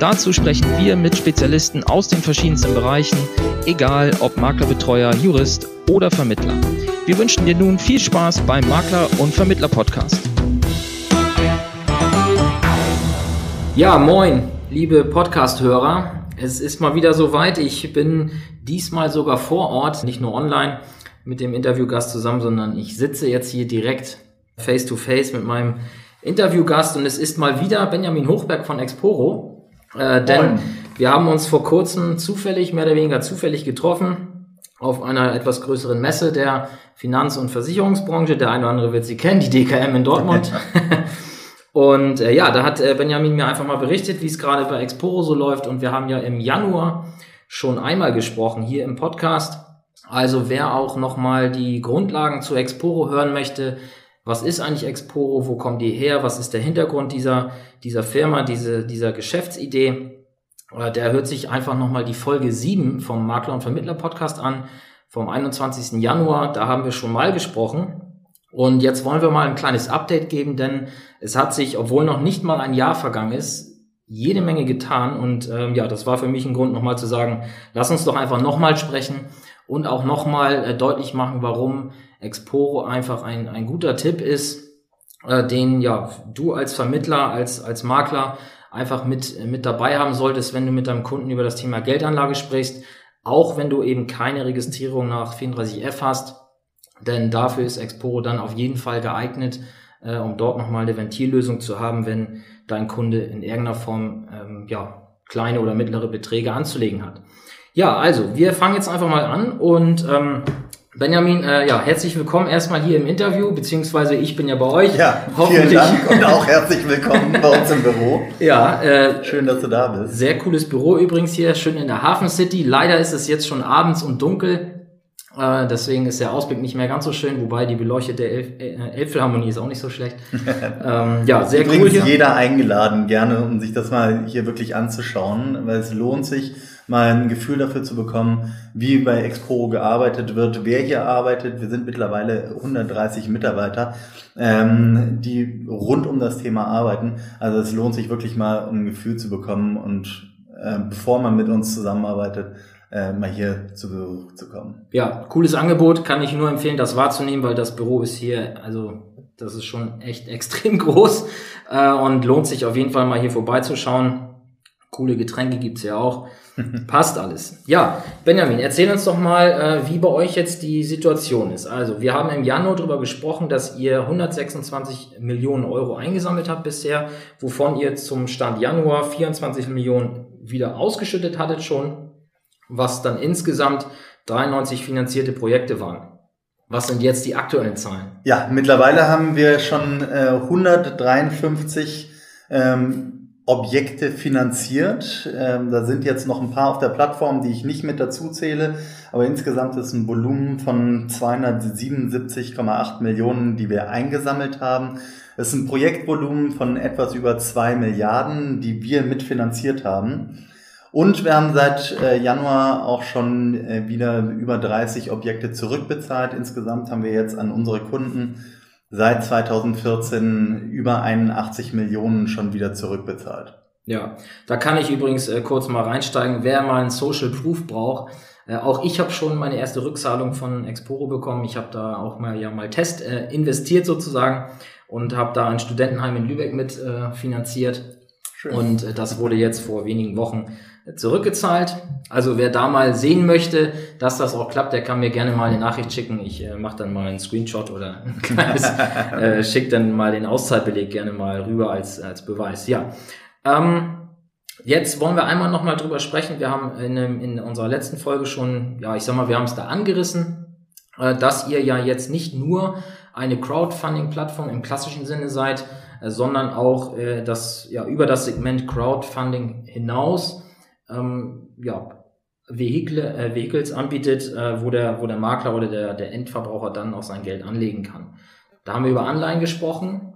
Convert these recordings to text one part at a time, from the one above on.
Dazu sprechen wir mit Spezialisten aus den verschiedensten Bereichen, egal ob Maklerbetreuer, Jurist oder Vermittler. Wir wünschen dir nun viel Spaß beim Makler- und Vermittler-Podcast. Ja, moin, liebe Podcast-Hörer. Es ist mal wieder soweit. Ich bin diesmal sogar vor Ort, nicht nur online mit dem Interviewgast zusammen, sondern ich sitze jetzt hier direkt face to face mit meinem Interviewgast und es ist mal wieder Benjamin Hochberg von Exporo. Äh, denn wir haben uns vor kurzem zufällig, mehr oder weniger zufällig getroffen auf einer etwas größeren Messe der Finanz- und Versicherungsbranche. Der eine oder andere wird sie kennen, die DKM in Dortmund. und äh, ja, da hat äh, Benjamin mir einfach mal berichtet, wie es gerade bei Exporo so läuft. Und wir haben ja im Januar schon einmal gesprochen hier im Podcast. Also wer auch nochmal die Grundlagen zu Exporo hören möchte, was ist eigentlich Exporo, wo kommen die her, was ist der Hintergrund dieser, dieser Firma, diese, dieser Geschäftsidee. Äh, der hört sich einfach nochmal die Folge 7 vom Makler und Vermittler Podcast an, vom 21. Januar. Da haben wir schon mal gesprochen. Und jetzt wollen wir mal ein kleines Update geben, denn es hat sich, obwohl noch nicht mal ein Jahr vergangen ist, jede Menge getan. Und ähm, ja, das war für mich ein Grund, nochmal zu sagen, lass uns doch einfach nochmal sprechen und auch nochmal äh, deutlich machen, warum Exporo einfach ein, ein guter Tipp ist, äh, den ja du als Vermittler, als, als Makler einfach mit, mit dabei haben solltest, wenn du mit deinem Kunden über das Thema Geldanlage sprichst, auch wenn du eben keine Registrierung nach 34F hast, denn dafür ist Exporo dann auf jeden Fall geeignet, äh, um dort nochmal eine Ventillösung zu haben, wenn dein Kunde in irgendeiner Form ähm, ja, kleine oder mittlere Beträge anzulegen hat. Ja, also wir fangen jetzt einfach mal an und ähm, Benjamin, äh, ja, herzlich willkommen erstmal hier im Interview, beziehungsweise ich bin ja bei euch. Ja, vielen Dank und auch herzlich willkommen bei uns im Büro. Ja, äh, schön, dass du da bist. Sehr cooles Büro übrigens hier, schön in der Hafen City. Leider ist es jetzt schon abends und dunkel, äh, deswegen ist der Ausblick nicht mehr ganz so schön, wobei die beleuchtete Elf äh, Elbphilharmonie ist auch nicht so schlecht. ähm, ja, sehr übrigens cool hier. jeder eingeladen, gerne, um sich das mal hier wirklich anzuschauen, weil es lohnt sich mal ein Gefühl dafür zu bekommen, wie bei Expo gearbeitet wird, wer hier arbeitet. Wir sind mittlerweile 130 Mitarbeiter, ähm, die rund um das Thema arbeiten. Also es lohnt sich wirklich mal ein Gefühl zu bekommen und äh, bevor man mit uns zusammenarbeitet, äh, mal hier zu Besuch zu kommen. Ja, cooles Angebot, kann ich nur empfehlen, das wahrzunehmen, weil das Büro ist hier, also das ist schon echt extrem groß äh, und lohnt sich auf jeden Fall mal hier vorbeizuschauen. Coole Getränke gibt's ja auch. Passt alles. Ja, Benjamin, erzähl uns doch mal, äh, wie bei euch jetzt die Situation ist. Also, wir haben im Januar darüber gesprochen, dass ihr 126 Millionen Euro eingesammelt habt bisher, wovon ihr zum Stand Januar 24 Millionen wieder ausgeschüttet hattet schon, was dann insgesamt 93 finanzierte Projekte waren. Was sind jetzt die aktuellen Zahlen? Ja, mittlerweile haben wir schon äh, 153 ähm, Objekte finanziert. Ähm, da sind jetzt noch ein paar auf der Plattform, die ich nicht mit dazu zähle, aber insgesamt ist ein Volumen von 277,8 Millionen, die wir eingesammelt haben. Es ist ein Projektvolumen von etwas über zwei Milliarden, die wir mitfinanziert haben. Und wir haben seit äh, Januar auch schon äh, wieder über 30 Objekte zurückbezahlt. Insgesamt haben wir jetzt an unsere Kunden seit 2014 über 81 Millionen schon wieder zurückbezahlt. Ja, da kann ich übrigens äh, kurz mal reinsteigen, wer mal einen Social Proof braucht. Äh, auch ich habe schon meine erste Rückzahlung von Exporo bekommen. Ich habe da auch mal ja mal Test äh, investiert sozusagen und habe da ein Studentenheim in Lübeck mit äh, finanziert. Schön. Und äh, das wurde jetzt vor wenigen Wochen zurückgezahlt. Also wer da mal sehen möchte, dass das auch klappt, der kann mir gerne mal eine Nachricht schicken. Ich äh, mache dann mal einen Screenshot oder ein kleines, äh, schick dann mal den Auszahlbeleg gerne mal rüber als, als Beweis. Ja. Ähm, jetzt wollen wir einmal nochmal drüber sprechen. Wir haben in, in unserer letzten Folge schon, ja, ich sag mal, wir haben es da angerissen, äh, dass ihr ja jetzt nicht nur eine Crowdfunding-Plattform im klassischen Sinne seid, äh, sondern auch äh, das, ja, über das Segment Crowdfunding hinaus ähm, ja, Vehikel, äh, Vehicles anbietet, äh, wo, der, wo der Makler oder der, der Endverbraucher dann auch sein Geld anlegen kann. Da haben wir über Anleihen gesprochen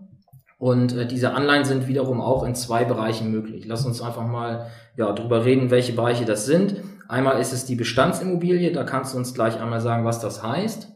und äh, diese Anleihen sind wiederum auch in zwei Bereichen möglich. Lass uns einfach mal ja, drüber reden, welche Bereiche das sind. Einmal ist es die Bestandsimmobilie, da kannst du uns gleich einmal sagen, was das heißt.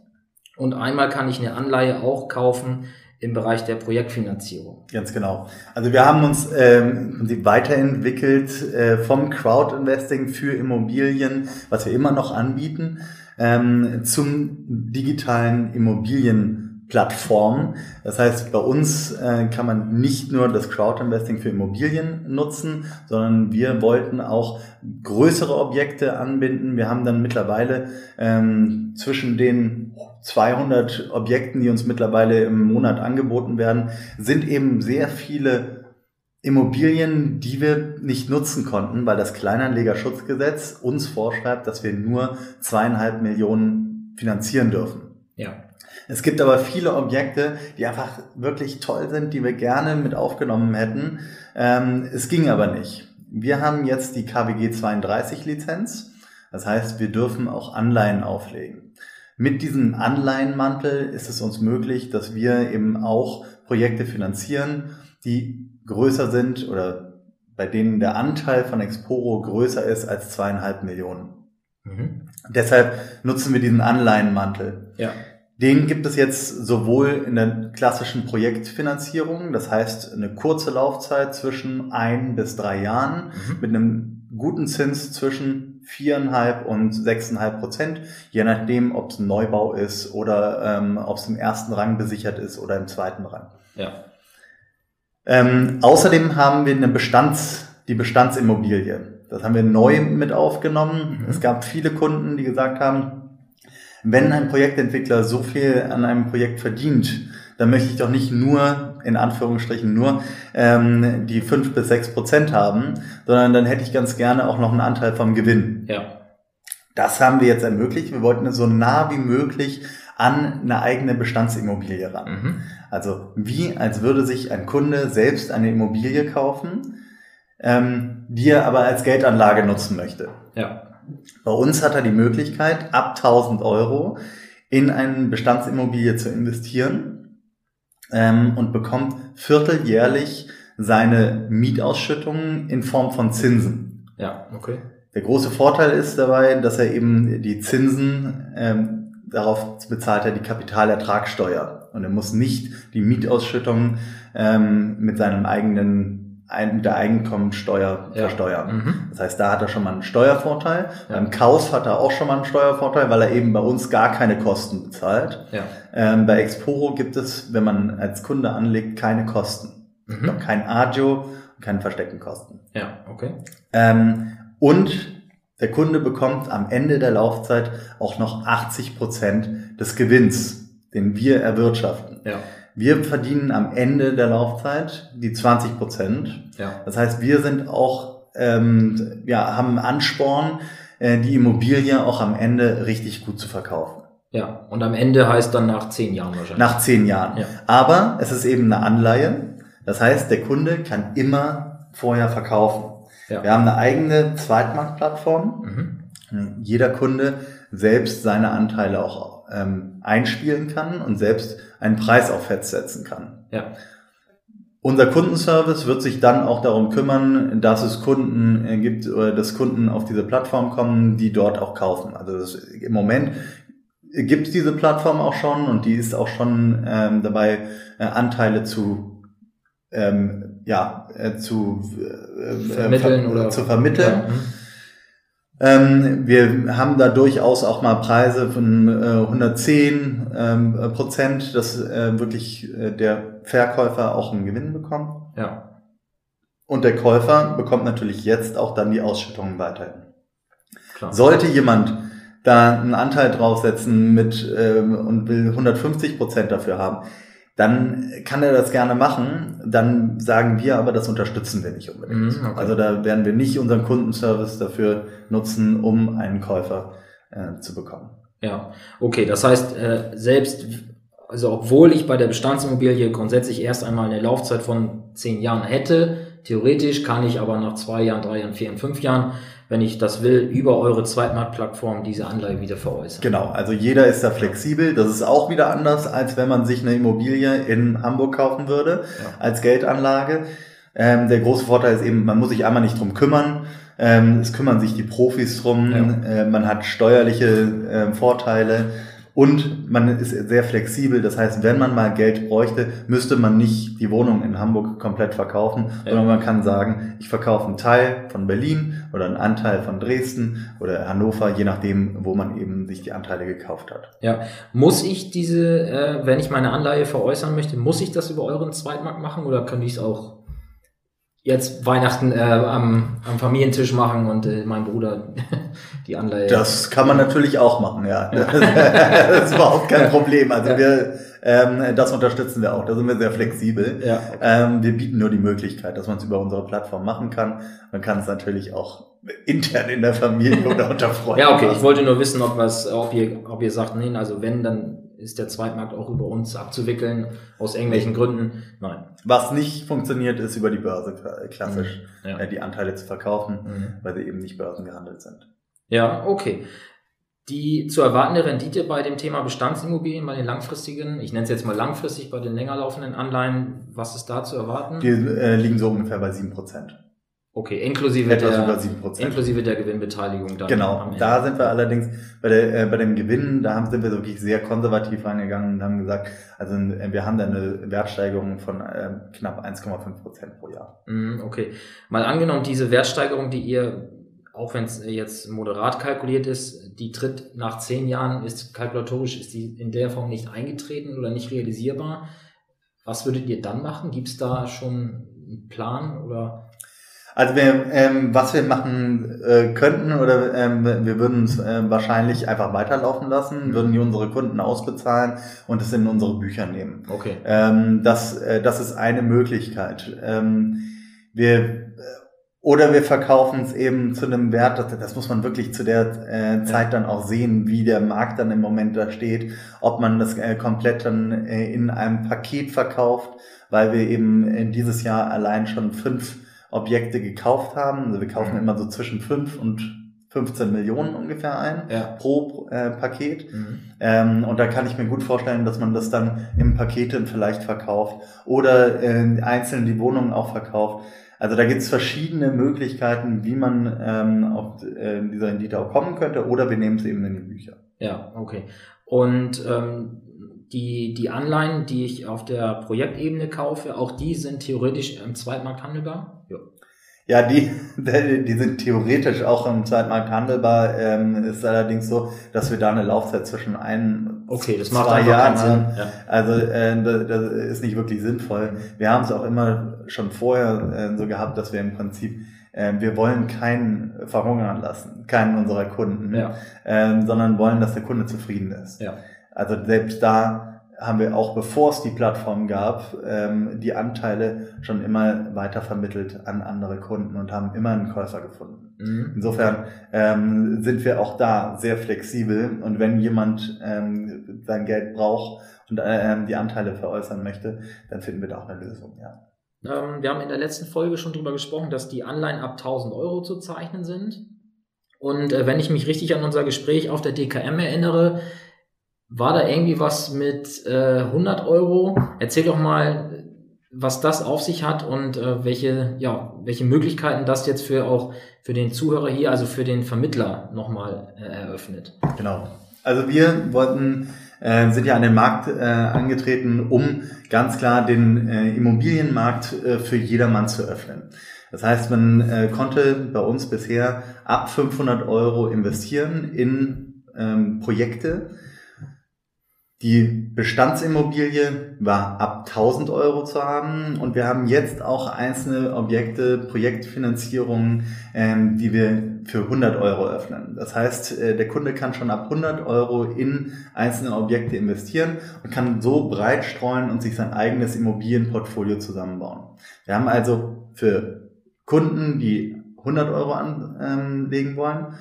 Und einmal kann ich eine Anleihe auch kaufen im Bereich der Projektfinanzierung. Ganz genau. Also wir haben uns ähm, weiterentwickelt äh, vom Crowdinvesting für Immobilien, was wir immer noch anbieten, ähm, zum digitalen Immobilien Plattform. Das heißt, bei uns äh, kann man nicht nur das Crowdinvesting für Immobilien nutzen, sondern wir wollten auch größere Objekte anbinden. Wir haben dann mittlerweile ähm, zwischen den 200 Objekten, die uns mittlerweile im Monat angeboten werden, sind eben sehr viele Immobilien, die wir nicht nutzen konnten, weil das Kleinanlegerschutzgesetz uns vorschreibt, dass wir nur zweieinhalb Millionen finanzieren dürfen. Ja. Es gibt aber viele Objekte, die einfach wirklich toll sind, die wir gerne mit aufgenommen hätten. Ähm, es ging aber nicht. Wir haben jetzt die KWG 32 Lizenz. Das heißt, wir dürfen auch Anleihen auflegen. Mit diesem Anleihenmantel ist es uns möglich, dass wir eben auch Projekte finanzieren, die größer sind oder bei denen der Anteil von Exporo größer ist als zweieinhalb Millionen. Mhm. Deshalb nutzen wir diesen Anleihenmantel. Ja. Den gibt es jetzt sowohl in der klassischen Projektfinanzierung, das heißt eine kurze Laufzeit zwischen ein bis drei Jahren mhm. mit einem guten Zins zwischen viereinhalb und sechseinhalb Prozent, je nachdem, ob es ein Neubau ist oder ähm, ob es im ersten Rang besichert ist oder im zweiten Rang. Ja. Ähm, außerdem haben wir eine Bestands, die Bestandsimmobilie. Das haben wir neu mit aufgenommen. Mhm. Es gab viele Kunden, die gesagt haben, wenn ein Projektentwickler so viel an einem Projekt verdient, dann möchte ich doch nicht nur, in Anführungsstrichen nur, ähm, die fünf bis sechs Prozent haben, sondern dann hätte ich ganz gerne auch noch einen Anteil vom Gewinn. Ja. Das haben wir jetzt ermöglicht. Wir wollten so nah wie möglich an eine eigene Bestandsimmobilie ran. Mhm. Also wie, als würde sich ein Kunde selbst eine Immobilie kaufen, ähm, die er aber als Geldanlage nutzen möchte. Ja. Bei uns hat er die Möglichkeit, ab 1000 Euro in eine Bestandsimmobilie zu investieren ähm, und bekommt vierteljährlich seine Mietausschüttungen in Form von Zinsen. Ja, okay. Der große Vorteil ist dabei, dass er eben die Zinsen ähm, darauf bezahlt er die Kapitalertragssteuer und er muss nicht die Mietausschüttung ähm, mit seinem eigenen ein, mit der Einkommensteuer ja. versteuern. Mhm. Das heißt, da hat er schon mal einen Steuervorteil. Ja. Beim Kauf hat er auch schon mal einen Steuervorteil, weil er eben bei uns gar keine Kosten bezahlt. Ja. Ähm, bei Exporo gibt es, wenn man als Kunde anlegt, keine Kosten. Mhm. Kein Agio, keine versteckten Kosten. Ja, okay. Ähm, und der Kunde bekommt am Ende der Laufzeit auch noch 80 Prozent des Gewinns, den wir erwirtschaften. Ja. Wir verdienen am Ende der Laufzeit die 20 Prozent. Ja. Das heißt, wir sind auch, ähm, ja, haben Ansporn, äh, die Immobilie auch am Ende richtig gut zu verkaufen. Ja, und am Ende heißt dann nach zehn Jahren wahrscheinlich. Nach zehn Jahren. Ja. Aber es ist eben eine Anleihe. Das heißt, der Kunde kann immer vorher verkaufen. Ja. Wir haben eine eigene Zweitmarktplattform. Mhm. Jeder Kunde selbst seine Anteile auch ähm, einspielen kann und selbst einen Preis auf festsetzen kann. Ja. Unser Kundenservice wird sich dann auch darum kümmern, dass es Kunden äh, gibt oder dass Kunden auf diese Plattform kommen, die dort auch kaufen. Also das, im Moment gibt es diese Plattform auch schon und die ist auch schon ähm, dabei, äh, Anteile zu ähm, ja äh, zu äh, vermitteln ver oder zu vermitteln. Ja. Ähm, wir haben da durchaus auch mal Preise von äh, 110 ähm, Prozent, dass äh, wirklich äh, der Verkäufer auch einen Gewinn bekommt. Ja. Und der Käufer bekommt natürlich jetzt auch dann die Ausschüttungen weiterhin. Klar. Sollte jemand da einen Anteil draufsetzen mit ähm, und will 150 Prozent dafür haben, dann kann er das gerne machen. Dann sagen wir aber, das unterstützen wir nicht unbedingt. Mhm, okay. Also da werden wir nicht unseren Kundenservice dafür nutzen, um einen Käufer äh, zu bekommen. Ja, okay. Das heißt, äh, selbst, also obwohl ich bei der Bestandsimmobilie grundsätzlich erst einmal eine Laufzeit von zehn Jahren hätte, Theoretisch kann ich aber nach zwei Jahren, drei Jahren, vier und fünf Jahren, wenn ich das will, über eure Zweitmarktplattform diese Anleihe wieder veräußern. Genau, also jeder ist da flexibel. Das ist auch wieder anders, als wenn man sich eine Immobilie in Hamburg kaufen würde ja. als Geldanlage. Ähm, der große Vorteil ist eben, man muss sich einmal nicht drum kümmern. Ähm, es kümmern sich die Profis drum. Ja. Äh, man hat steuerliche äh, Vorteile. Und man ist sehr flexibel. Das heißt, wenn man mal Geld bräuchte, müsste man nicht die Wohnung in Hamburg komplett verkaufen, ja. sondern man kann sagen, ich verkaufe einen Teil von Berlin oder einen Anteil von Dresden oder Hannover, je nachdem, wo man eben sich die Anteile gekauft hat. Ja, muss ich diese, äh, wenn ich meine Anleihe veräußern möchte, muss ich das über euren Zweitmarkt machen oder könnte ich es auch jetzt Weihnachten äh, am, am Familientisch machen und äh, mein Bruder die Anleihe. Das kann man natürlich auch machen, ja. das ist überhaupt kein Problem. Also ja. wir, ähm, das unterstützen wir auch. Da sind wir sehr flexibel. Ja, ähm, wir bieten nur die Möglichkeit, dass man es über unsere Plattform machen kann. Man kann es natürlich auch intern in der Familie oder unter Freunden. Ja, okay. Ich wollte nur wissen, ob was, ob ihr, ob ihr sagt, nee, also wenn, dann ist der Zweitmarkt auch über uns abzuwickeln, aus irgendwelchen Gründen. Nein. Was nicht funktioniert, ist über die Börse klassisch mhm. ja. Äh, die Anteile zu verkaufen, mhm. weil sie eben nicht börsengehandelt sind. Ja, okay. Die zu erwartende Rendite bei dem Thema Bestandsimmobilien, bei den langfristigen, ich nenne es jetzt mal langfristig, bei den länger laufenden Anleihen, was ist da zu erwarten? Die äh, liegen so ungefähr bei sieben Prozent. Okay, inklusive Etwas der, über 7%. inklusive der Gewinnbeteiligung. Dann genau, da sind wir allerdings bei, der, äh, bei dem Gewinn, da haben, sind wir wirklich sehr konservativ reingegangen und haben gesagt, also äh, wir haben da eine Wertsteigerung von äh, knapp 1,5 Prozent pro Jahr. Mm, okay, mal angenommen, diese Wertsteigerung, die ihr, auch wenn es jetzt moderat kalkuliert ist, die tritt nach zehn Jahren, ist kalkulatorisch, ist die in der Form nicht eingetreten oder nicht realisierbar. Was würdet ihr dann machen? Gibt es da schon einen Plan oder? Also wir, ähm, was wir machen äh, könnten oder ähm, wir würden es äh, wahrscheinlich einfach weiterlaufen lassen, würden die unsere Kunden ausbezahlen und es in unsere Bücher nehmen. Okay. Ähm, das, äh, das ist eine Möglichkeit. Ähm, wir äh, oder wir verkaufen es eben zu einem Wert, das, das muss man wirklich zu der äh, Zeit dann auch sehen, wie der Markt dann im Moment da steht, ob man das äh, komplett dann äh, in einem Paket verkauft, weil wir eben in dieses Jahr allein schon fünf Objekte gekauft haben. Also wir kaufen mhm. immer so zwischen 5 und 15 Millionen ungefähr ein ja. pro äh, Paket. Mhm. Ähm, und da kann ich mir gut vorstellen, dass man das dann im Paketen vielleicht verkauft oder äh, einzeln die Wohnungen auch verkauft. Also da gibt es verschiedene Möglichkeiten, wie man ähm, auf äh, dieser Rendite auch kommen könnte oder wir nehmen es eben in die Bücher. Ja, okay. Und ähm, die, die Anleihen, die ich auf der Projektebene kaufe, auch die sind theoretisch im Zweitmarkt handelbar? Ja. Ja, die, die sind theoretisch auch im Zweitmarkt handelbar. Ähm, ist allerdings so, dass wir da eine Laufzeit zwischen ein okay, das macht zwei Jahren haben. Ja. Also äh, das, das ist nicht wirklich sinnvoll. Wir haben es auch immer schon vorher äh, so gehabt, dass wir im Prinzip äh, wir wollen keinen verhungern lassen, keinen unserer Kunden, ja. äh, sondern wollen, dass der Kunde zufrieden ist. Ja. Also selbst da haben wir auch, bevor es die Plattform gab, ähm, die Anteile schon immer weiter vermittelt an andere Kunden und haben immer einen Käufer gefunden. Mhm. Insofern ähm, sind wir auch da sehr flexibel und wenn jemand ähm, sein Geld braucht und ähm, die Anteile veräußern möchte, dann finden wir da auch eine Lösung, ja. Ähm, wir haben in der letzten Folge schon darüber gesprochen, dass die Anleihen ab 1000 Euro zu zeichnen sind. Und äh, wenn ich mich richtig an unser Gespräch auf der DKM erinnere, war da irgendwie was mit äh, 100 Euro? Erzähl doch mal, was das auf sich hat und äh, welche, ja, welche Möglichkeiten das jetzt für auch für den Zuhörer hier, also für den Vermittler nochmal äh, eröffnet. Genau. Also wir wollten, äh, sind ja an den Markt äh, angetreten, um ganz klar den äh, Immobilienmarkt äh, für jedermann zu öffnen. Das heißt, man äh, konnte bei uns bisher ab 500 Euro investieren in ähm, Projekte, die Bestandsimmobilie war ab 1000 Euro zu haben und wir haben jetzt auch einzelne Objekte, Projektfinanzierungen, ähm, die wir für 100 Euro öffnen. Das heißt, äh, der Kunde kann schon ab 100 Euro in einzelne Objekte investieren und kann so breit streuen und sich sein eigenes Immobilienportfolio zusammenbauen. Wir haben also für Kunden, die 100 Euro anlegen wollen,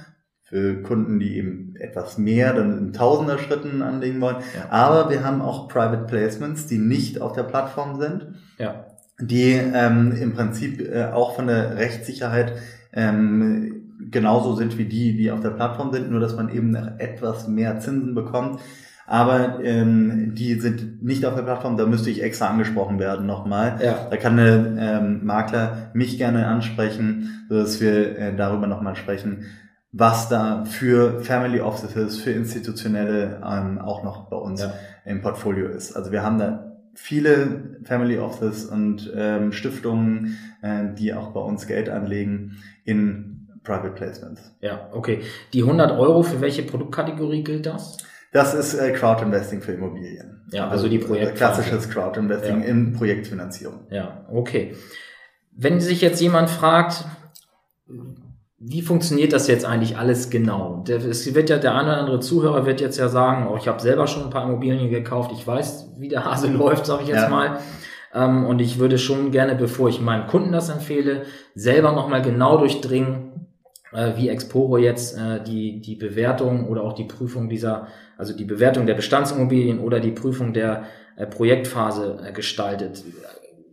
für Kunden, die eben etwas mehr, dann in tausender Schritten anlegen wollen. Ja. Aber wir haben auch Private Placements, die nicht auf der Plattform sind. Ja. die ähm, im Prinzip äh, auch von der Rechtssicherheit ähm, genauso sind wie die, die auf der Plattform sind, nur dass man eben etwas mehr Zinsen bekommt. Aber ähm, die sind nicht auf der Plattform, da müsste ich extra angesprochen werden nochmal. Ja. Da kann der ähm, Makler mich gerne ansprechen, sodass wir äh, darüber nochmal sprechen, was da für Family Offices, für institutionelle ähm, auch noch bei uns ja. im Portfolio ist. Also wir haben da viele Family Offices und ähm, Stiftungen, äh, die auch bei uns Geld anlegen in Private Placements. Ja, okay. Die 100 Euro, für welche Produktkategorie gilt das? Das ist äh, Crowdinvesting für Immobilien. Ja, also, also die Projekt klassisches Crowdinvesting ja. in Projektfinanzierung. Ja, okay. Wenn sich jetzt jemand fragt, wie funktioniert das jetzt eigentlich alles genau? Es wird ja der eine oder andere Zuhörer wird jetzt ja sagen, oh, ich habe selber schon ein paar Immobilien gekauft, ich weiß, wie der Hase läuft, sage ich jetzt ja. mal. Ähm, und ich würde schon gerne, bevor ich meinem Kunden das empfehle, selber nochmal genau durchdringen, äh, wie Exporo jetzt äh, die, die Bewertung oder auch die Prüfung dieser also die Bewertung der Bestandsimmobilien oder die Prüfung der äh, Projektphase äh, gestaltet.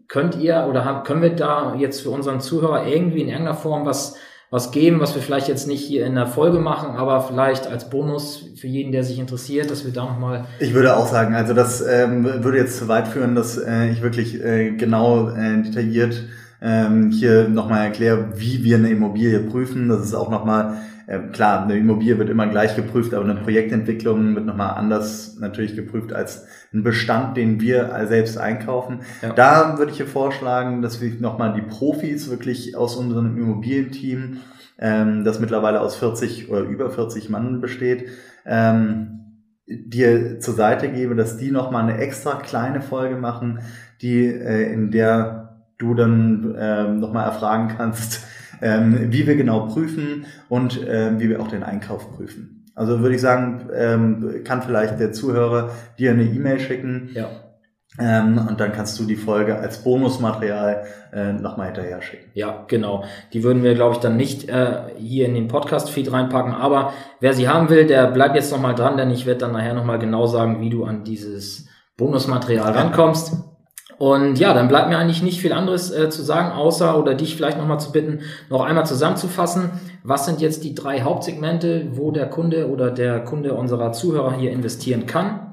Könnt ihr oder haben, können wir da jetzt für unseren Zuhörer irgendwie in irgendeiner Form was was geben, was wir vielleicht jetzt nicht hier in der Folge machen, aber vielleicht als Bonus für jeden, der sich interessiert, dass wir da nochmal. Ich würde auch sagen, also das ähm, würde jetzt zu weit führen, dass äh, ich wirklich äh, genau äh, detailliert ähm, hier nochmal erkläre, wie wir eine Immobilie prüfen. Das ist auch nochmal ähm, klar, eine Immobilie wird immer gleich geprüft, aber eine Projektentwicklung wird nochmal anders natürlich geprüft als ein Bestand, den wir selbst einkaufen. Ja. Da würde ich hier vorschlagen, dass wir nochmal die Profis wirklich aus unserem Immobilienteam, ähm, das mittlerweile aus 40 oder über 40 Mann besteht, ähm, dir zur Seite gebe, dass die nochmal eine extra kleine Folge machen, die äh, in der du dann äh, nochmal erfragen kannst, ähm, wie wir genau prüfen und ähm, wie wir auch den Einkauf prüfen. Also würde ich sagen, ähm, kann vielleicht der Zuhörer dir eine E-Mail schicken. Ja. Ähm, und dann kannst du die Folge als Bonusmaterial äh, nochmal hinterher schicken. Ja, genau. Die würden wir, glaube ich, dann nicht äh, hier in den Podcast-Feed reinpacken. Aber wer sie haben will, der bleibt jetzt nochmal dran, denn ich werde dann nachher nochmal genau sagen, wie du an dieses Bonusmaterial rankommst. Und ja, dann bleibt mir eigentlich nicht viel anderes äh, zu sagen, außer oder dich vielleicht nochmal zu bitten, noch einmal zusammenzufassen. Was sind jetzt die drei Hauptsegmente, wo der Kunde oder der Kunde unserer Zuhörer hier investieren kann?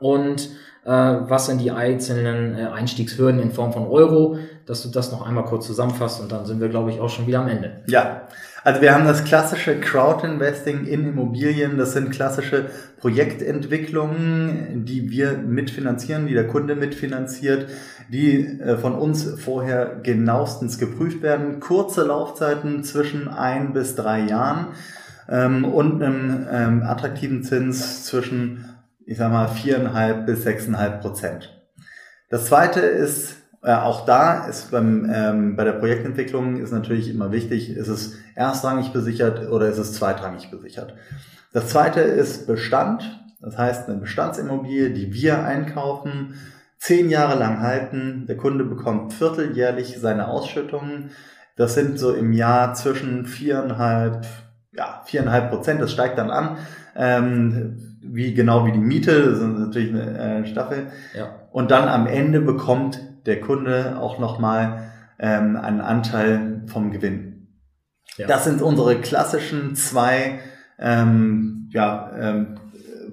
Und äh, was sind die einzelnen äh, Einstiegshürden in Form von Euro? Dass du das noch einmal kurz zusammenfasst und dann sind wir, glaube ich, auch schon wieder am Ende. Ja, also wir haben das klassische Crowd-Investing in Immobilien. Das sind klassische Projektentwicklungen, die wir mitfinanzieren, die der Kunde mitfinanziert, die äh, von uns vorher genauestens geprüft werden. Kurze Laufzeiten zwischen ein bis drei Jahren ähm, und einem ähm, attraktiven Zins zwischen, ich sag mal, viereinhalb bis sechseinhalb Prozent. Das zweite ist äh, auch da ist beim, ähm, bei der Projektentwicklung ist natürlich immer wichtig, ist es erstrangig besichert oder ist es zweitrangig besichert. Das zweite ist Bestand, das heißt eine Bestandsimmobilie, die wir einkaufen, zehn Jahre lang halten. Der Kunde bekommt vierteljährlich seine Ausschüttungen. Das sind so im Jahr zwischen viereinhalb, ja, viereinhalb Prozent. Das steigt dann an, ähm, wie genau wie die Miete. Das ist natürlich eine äh, Staffel. Ja. Und dann am Ende bekommt der Kunde auch nochmal ähm, einen Anteil vom Gewinn. Ja. Das sind unsere klassischen zwei ähm, ja, ähm,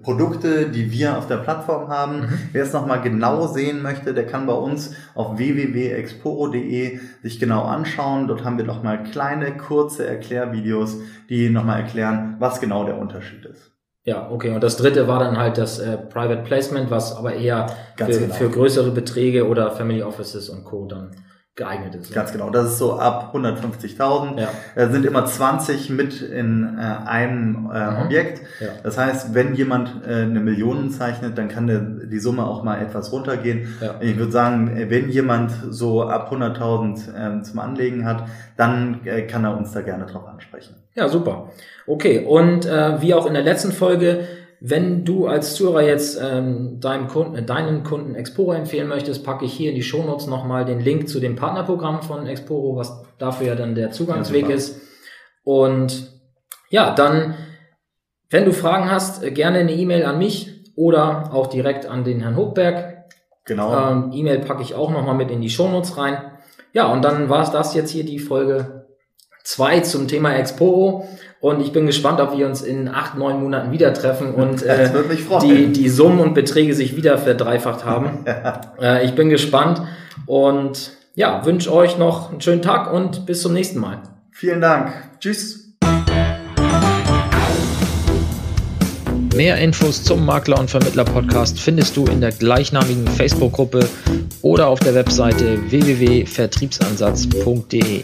Produkte, die wir auf der Plattform haben. Mhm. Wer es nochmal genau sehen möchte, der kann bei uns auf www.exporo.de sich genau anschauen. Dort haben wir nochmal kleine, kurze Erklärvideos, die nochmal erklären, was genau der Unterschied ist. Ja, okay. Und das dritte war dann halt das äh, Private Placement, was aber eher für, genau. für, größere Beträge oder Family Offices und Co. dann geeignet ist. Ganz genau. Das ist so ab 150.000. Ja. Da sind immer 20 mit in äh, einem äh, mhm. Objekt. Ja. Das heißt, wenn jemand äh, eine Million zeichnet, dann kann der, die Summe auch mal etwas runtergehen. Ja. Ich würde sagen, äh, wenn jemand so ab 100.000 äh, zum Anlegen hat, dann äh, kann er uns da gerne drauf ansprechen. Ja, super. Okay, und äh, wie auch in der letzten Folge, wenn du als Zuhörer jetzt ähm, deinem Kunden, äh, deinen Kunden Exporo empfehlen möchtest, packe ich hier in die Shownotes nochmal den Link zu dem Partnerprogramm von Exporo, was dafür ja dann der Zugangsweg ja, ist. Und ja, dann, wenn du Fragen hast, äh, gerne eine E-Mail an mich oder auch direkt an den Herrn Hochberg. Genau. Ähm, E-Mail packe ich auch nochmal mit in die Shownotes rein. Ja, und dann war es das jetzt hier die Folge 2 zum Thema Exporo. Und ich bin gespannt, ob wir uns in acht, neun Monaten wieder treffen und äh, die, die Summen und Beträge sich wieder verdreifacht haben. äh, ich bin gespannt und ja, wünsche euch noch einen schönen Tag und bis zum nächsten Mal. Vielen Dank. Tschüss. Mehr Infos zum Makler und Vermittler Podcast findest du in der gleichnamigen Facebook-Gruppe oder auf der Webseite www.vertriebsansatz.de.